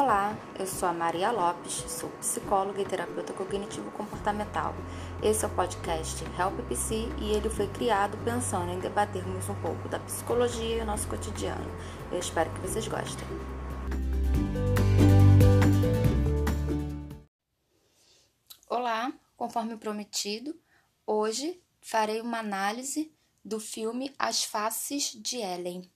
Olá, eu sou a Maria Lopes, sou psicóloga e terapeuta cognitivo comportamental. Esse é o podcast Help PC e ele foi criado pensando em debatermos um pouco da psicologia e o nosso cotidiano. Eu espero que vocês gostem. Olá, conforme prometido, hoje farei uma análise do filme As Faces de Ellen.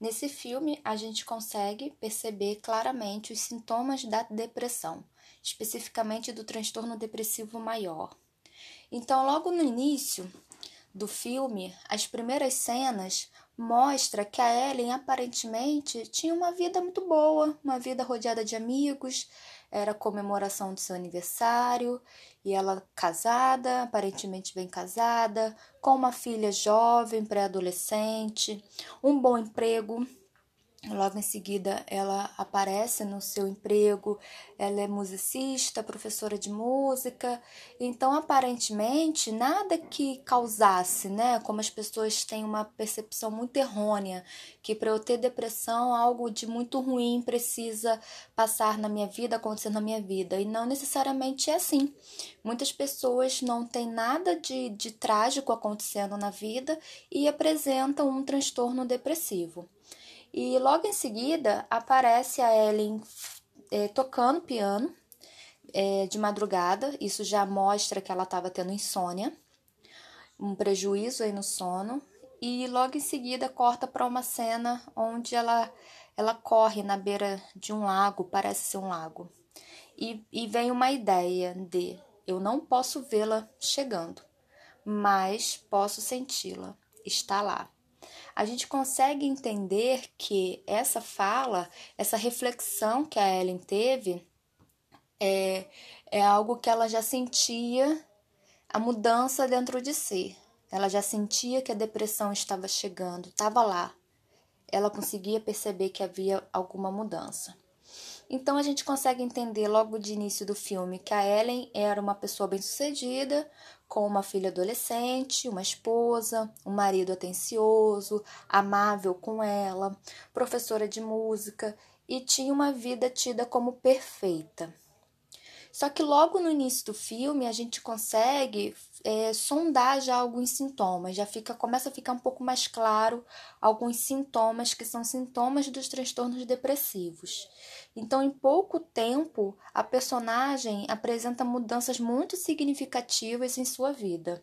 Nesse filme, a gente consegue perceber claramente os sintomas da depressão, especificamente do transtorno depressivo maior. Então, logo no início do filme, as primeiras cenas mostra que a Ellen aparentemente tinha uma vida muito boa, uma vida rodeada de amigos, era comemoração do seu aniversário e ela casada, aparentemente bem casada, com uma filha jovem, pré-adolescente, um bom emprego Logo em seguida, ela aparece no seu emprego, ela é musicista, professora de música. Então, aparentemente, nada que causasse, né? Como as pessoas têm uma percepção muito errônea, que para eu ter depressão, algo de muito ruim precisa passar na minha vida, acontecer na minha vida. E não necessariamente é assim. Muitas pessoas não têm nada de, de trágico acontecendo na vida e apresentam um transtorno depressivo. E logo em seguida aparece a Ellen é, tocando piano é, de madrugada. Isso já mostra que ela estava tendo insônia, um prejuízo aí no sono. E logo em seguida corta para uma cena onde ela, ela corre na beira de um lago, parece ser um lago. E, e vem uma ideia de eu não posso vê-la chegando, mas posso senti-la, está lá a gente consegue entender que essa fala, essa reflexão que a Ellen teve, é, é algo que ela já sentia a mudança dentro de si. Ela já sentia que a depressão estava chegando, estava lá. Ela conseguia perceber que havia alguma mudança. Então a gente consegue entender logo de início do filme que a Ellen era uma pessoa bem-sucedida, com uma filha adolescente, uma esposa, um marido atencioso, amável com ela, professora de música e tinha uma vida tida como perfeita. Só que logo no início do filme a gente consegue é, sondar já alguns sintomas, já fica começa a ficar um pouco mais claro alguns sintomas que são sintomas dos transtornos depressivos. Então, em pouco tempo, a personagem apresenta mudanças muito significativas em sua vida.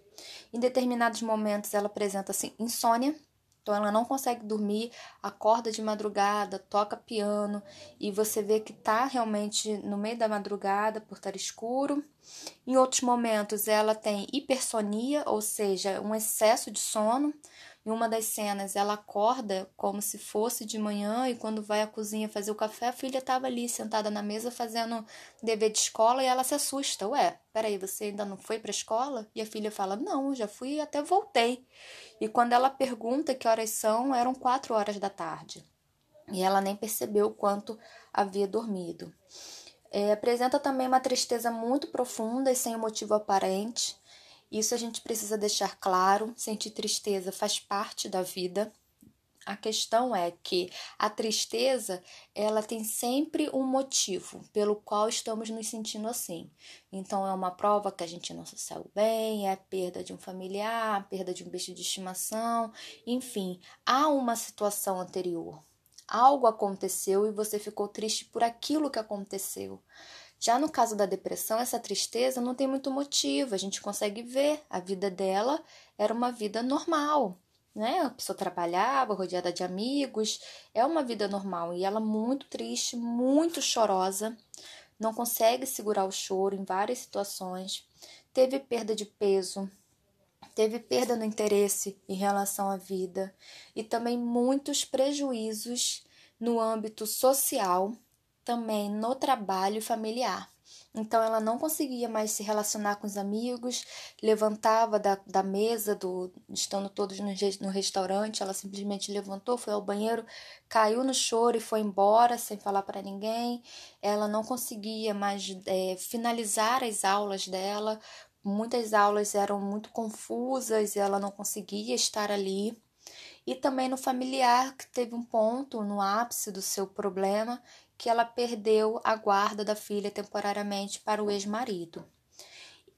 Em determinados momentos, ela apresenta assim, insônia, então ela não consegue dormir, acorda de madrugada, toca piano e você vê que tá realmente no meio da madrugada por estar escuro. Em outros momentos ela tem hipersonia, ou seja, um excesso de sono. Em uma das cenas, ela acorda como se fosse de manhã e quando vai à cozinha fazer o café, a filha estava ali sentada na mesa fazendo dever de escola e ela se assusta. Ué, peraí, você ainda não foi para a escola? E a filha fala: Não, já fui e até voltei. E quando ela pergunta que horas são, eram quatro horas da tarde. E ela nem percebeu quanto havia dormido. É, apresenta também uma tristeza muito profunda e sem motivo aparente. Isso a gente precisa deixar claro. Sentir tristeza faz parte da vida. A questão é que a tristeza, ela tem sempre um motivo pelo qual estamos nos sentindo assim. Então é uma prova que a gente não se saiu bem, é a perda de um familiar, perda de um bicho de estimação, enfim, há uma situação anterior. Algo aconteceu e você ficou triste por aquilo que aconteceu. Já no caso da depressão, essa tristeza não tem muito motivo, a gente consegue ver a vida dela era uma vida normal, né? A pessoa trabalhava, rodeada de amigos, é uma vida normal e ela muito triste, muito chorosa, não consegue segurar o choro em várias situações, teve perda de peso, teve perda no interesse em relação à vida e também muitos prejuízos no âmbito social também no trabalho familiar. Então ela não conseguia mais se relacionar com os amigos, levantava da, da mesa, do, estando todos no, no restaurante, ela simplesmente levantou, foi ao banheiro, caiu no choro e foi embora sem falar para ninguém. Ela não conseguia mais é, finalizar as aulas dela, muitas aulas eram muito confusas, ela não conseguia estar ali. E também no familiar, que teve um ponto no ápice do seu problema, que ela perdeu a guarda da filha temporariamente para o ex-marido.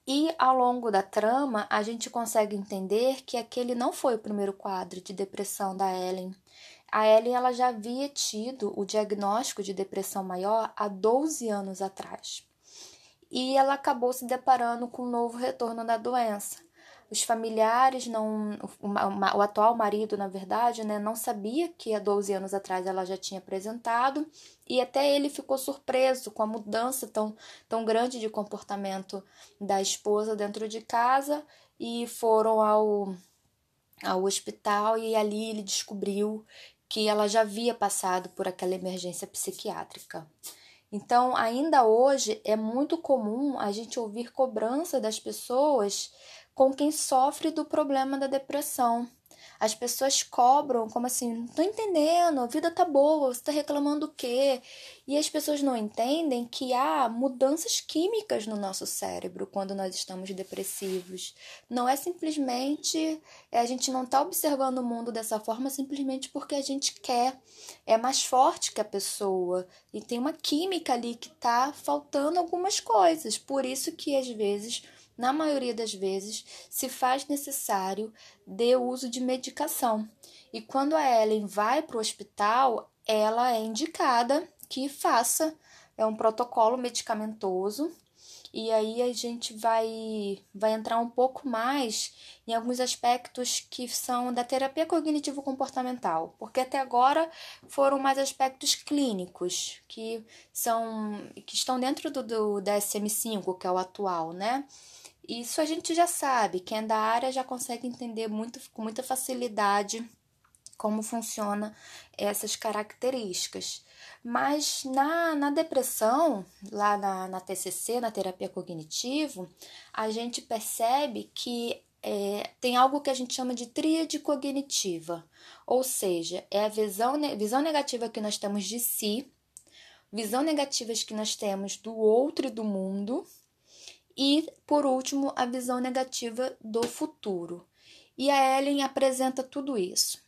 E ao longo da trama, a gente consegue entender que aquele não foi o primeiro quadro de depressão da Ellen. A Ellen ela já havia tido o diagnóstico de depressão maior há 12 anos atrás. E ela acabou se deparando com um novo retorno da doença os familiares não o, o, atual marido na verdade né não sabia que há 12 anos atrás ela já tinha apresentado e até ele ficou surpreso com a mudança tão tão grande de comportamento da esposa dentro de casa e foram ao ao hospital e ali ele descobriu que ela já havia passado por aquela emergência psiquiátrica. Então, ainda hoje é muito comum a gente ouvir cobrança das pessoas com quem sofre do problema da depressão. As pessoas cobram, como assim, não tô entendendo, a vida tá boa, você tá reclamando o quê? E as pessoas não entendem que há mudanças químicas no nosso cérebro quando nós estamos depressivos. Não é simplesmente, é, a gente não tá observando o mundo dessa forma simplesmente porque a gente quer. É mais forte que a pessoa e tem uma química ali que tá faltando algumas coisas. Por isso que às vezes na maioria das vezes, se faz necessário de uso de medicação. E quando a Ellen vai para o hospital, ela é indicada que faça é um protocolo medicamentoso. E aí a gente vai, vai entrar um pouco mais em alguns aspectos que são da terapia cognitivo-comportamental, porque até agora foram mais aspectos clínicos que são que estão dentro do, do DSM-5, que é o atual, né? Isso a gente já sabe, quem é da área já consegue entender muito, com muita facilidade como funciona essas características. Mas na, na depressão, lá na, na TCC, na terapia cognitivo, a gente percebe que é, tem algo que a gente chama de tríade cognitiva, ou seja, é a visão, visão negativa que nós temos de si, visão negativas que nós temos do outro e do mundo, e, por último, a visão negativa do futuro. E a Ellen apresenta tudo isso.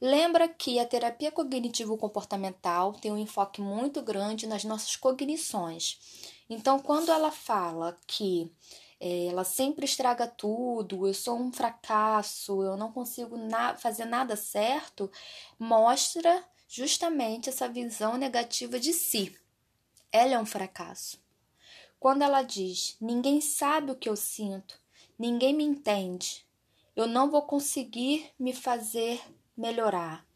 Lembra que a terapia cognitivo-comportamental tem um enfoque muito grande nas nossas cognições. Então, quando ela fala que é, ela sempre estraga tudo, eu sou um fracasso, eu não consigo na fazer nada certo, mostra justamente essa visão negativa de si. Ela é um fracasso. Quando ela diz: Ninguém sabe o que eu sinto, ninguém me entende, eu não vou conseguir me fazer melhorar.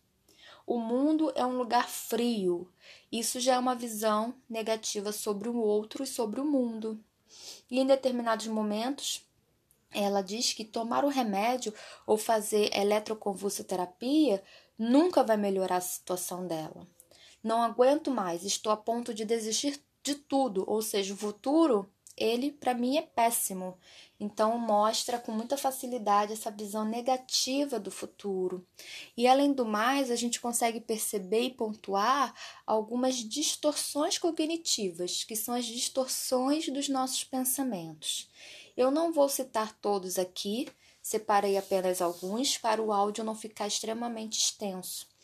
O mundo é um lugar frio. Isso já é uma visão negativa sobre o outro e sobre o mundo. E em determinados momentos, ela diz que tomar o remédio ou fazer eletroconvulsoterapia nunca vai melhorar a situação dela. Não aguento mais, estou a ponto de desistir de tudo, ou seja, o futuro, ele para mim é péssimo. Então mostra com muita facilidade essa visão negativa do futuro. E além do mais, a gente consegue perceber e pontuar algumas distorções cognitivas, que são as distorções dos nossos pensamentos. Eu não vou citar todos aqui, separei apenas alguns para o áudio não ficar extremamente extenso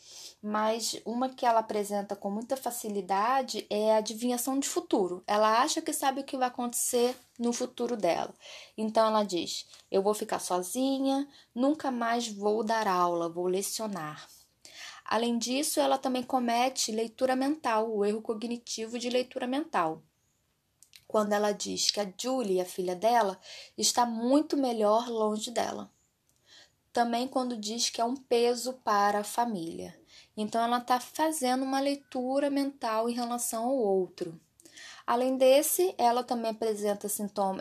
mas uma que ela apresenta com muita facilidade é a adivinhação de futuro. Ela acha que sabe o que vai acontecer no futuro dela. Então ela diz: Eu vou ficar sozinha, nunca mais vou dar aula, vou lecionar. Além disso, ela também comete leitura mental, o erro cognitivo de leitura mental. Quando ela diz que a Julie, a filha dela, está muito melhor longe dela. Também quando diz que é um peso para a família. Então, ela está fazendo uma leitura mental em relação ao outro. Além desse, ela também apresenta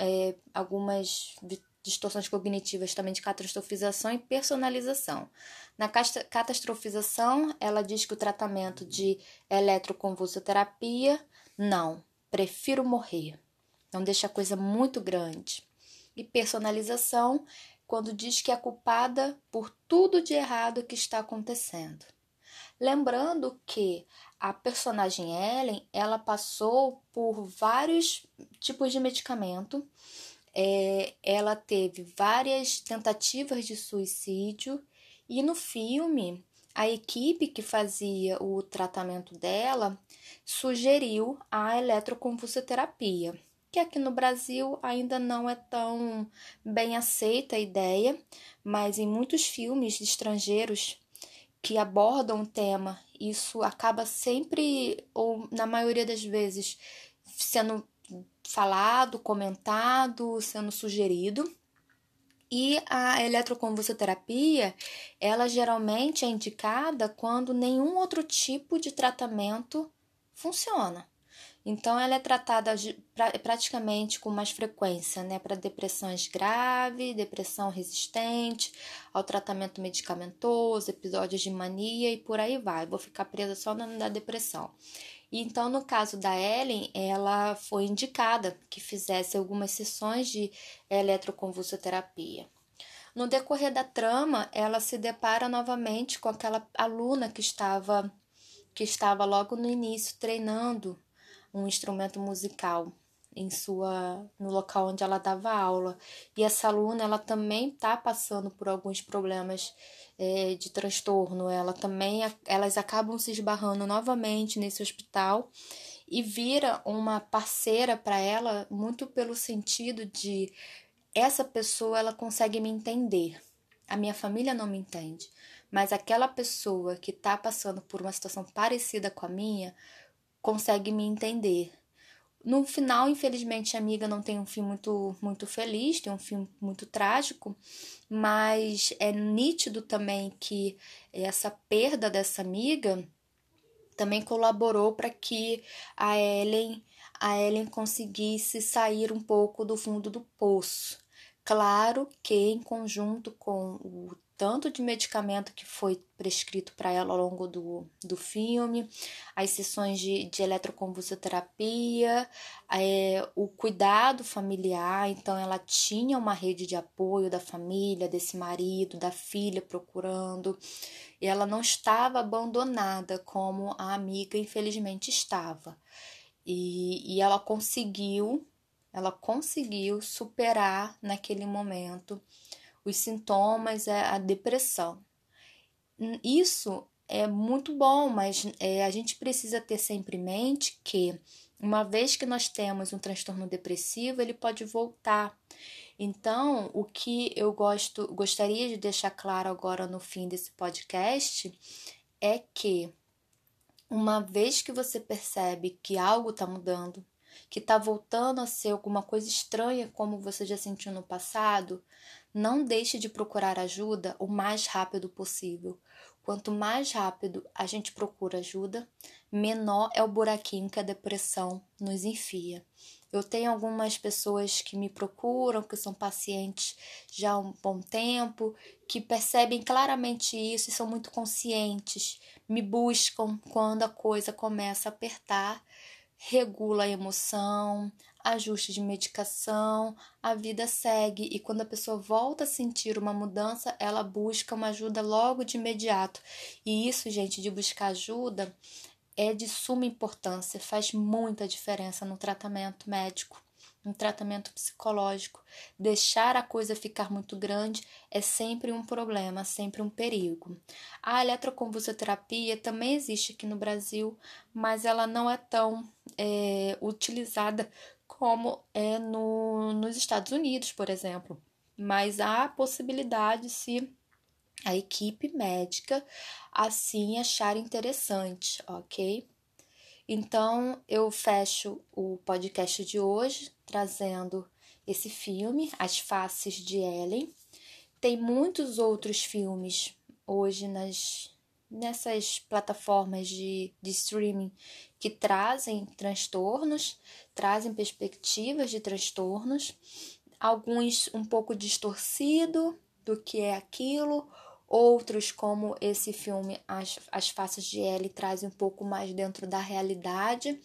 é, algumas distorções cognitivas também de catastrofização e personalização. Na catastrofização, ela diz que o tratamento de eletroconvulsoterapia, não, prefiro morrer. Então, deixa a coisa muito grande. E personalização, quando diz que é culpada por tudo de errado que está acontecendo. Lembrando que a personagem Ellen, ela passou por vários tipos de medicamento, é, ela teve várias tentativas de suicídio. E no filme a equipe que fazia o tratamento dela sugeriu a eletroconvulsoterapia, que aqui no Brasil ainda não é tão bem aceita a ideia, mas em muitos filmes estrangeiros que abordam o tema, isso acaba sempre, ou na maioria das vezes, sendo falado, comentado, sendo sugerido. E a eletroconvulsoterapia, ela geralmente é indicada quando nenhum outro tipo de tratamento funciona. Então, ela é tratada praticamente com mais frequência, né, para depressões graves, depressão resistente, ao tratamento medicamentoso, episódios de mania e por aí vai. Vou ficar presa só na depressão. Então, no caso da Ellen, ela foi indicada que fizesse algumas sessões de eletroconvulsoterapia. No decorrer da trama, ela se depara novamente com aquela aluna que estava que estava logo no início treinando um instrumento musical em sua no local onde ela dava aula. E essa aluna ela também está passando por alguns problemas é, de transtorno. Ela também elas acabam se esbarrando novamente nesse hospital e vira uma parceira para ela muito pelo sentido de essa pessoa ela consegue me entender. A minha família não me entende mas aquela pessoa que está passando por uma situação parecida com a minha consegue me entender. No final, infelizmente, a amiga não tem um fim muito, muito feliz, tem um fim muito trágico, mas é nítido também que essa perda dessa amiga também colaborou para que a Ellen, a Ellen conseguisse sair um pouco do fundo do poço. Claro que em conjunto com o tanto de medicamento que foi prescrito para ela ao longo do, do filme, as sessões de, de eletroconvulsoterapia, é, o cuidado familiar. Então, ela tinha uma rede de apoio da família, desse marido, da filha procurando. E ela não estava abandonada como a amiga, infelizmente, estava. E, e ela conseguiu, ela conseguiu superar naquele momento os sintomas, é a depressão. Isso é muito bom, mas é, a gente precisa ter sempre em mente que, uma vez que nós temos um transtorno depressivo, ele pode voltar. Então, o que eu gosto, gostaria de deixar claro agora no fim desse podcast é que, uma vez que você percebe que algo está mudando, que está voltando a ser alguma coisa estranha como você já sentiu no passado, não deixe de procurar ajuda o mais rápido possível. Quanto mais rápido a gente procura ajuda, menor é o buraquinho que a depressão nos enfia. Eu tenho algumas pessoas que me procuram, que são pacientes já há um bom tempo, que percebem claramente isso e são muito conscientes, me buscam quando a coisa começa a apertar, regula a emoção, ajuste de medicação, a vida segue e quando a pessoa volta a sentir uma mudança, ela busca uma ajuda logo de imediato. E isso, gente, de buscar ajuda é de suma importância, faz muita diferença no tratamento médico, no tratamento psicológico. Deixar a coisa ficar muito grande é sempre um problema, sempre um perigo. A eletroconvulsoterapia também existe aqui no Brasil, mas ela não é tão é, utilizada como é no, nos Estados Unidos, por exemplo. Mas há possibilidade se a equipe médica assim achar interessante, ok? Então eu fecho o podcast de hoje trazendo esse filme, As Faces de Ellen. Tem muitos outros filmes hoje nas nessas plataformas de, de streaming que trazem transtornos, trazem perspectivas de transtornos, alguns um pouco distorcido do que é aquilo, outros como esse filme As, As Faces de Ellie trazem um pouco mais dentro da realidade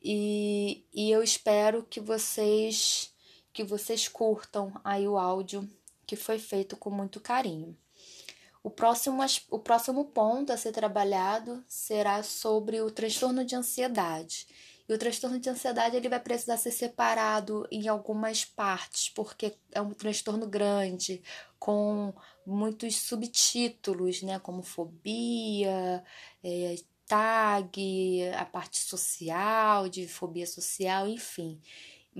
e, e eu espero que vocês que vocês curtam aí o áudio que foi feito com muito carinho. O próximo, o próximo ponto a ser trabalhado será sobre o transtorno de ansiedade. E o transtorno de ansiedade ele vai precisar ser separado em algumas partes, porque é um transtorno grande, com muitos subtítulos, né, como fobia, é, tag, a parte social, de fobia social, enfim.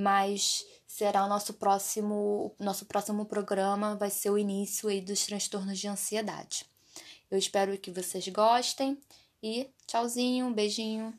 Mas será o nosso próximo, nosso próximo programa vai ser o início aí dos transtornos de ansiedade. Eu espero que vocês gostem e tchauzinho, beijinho.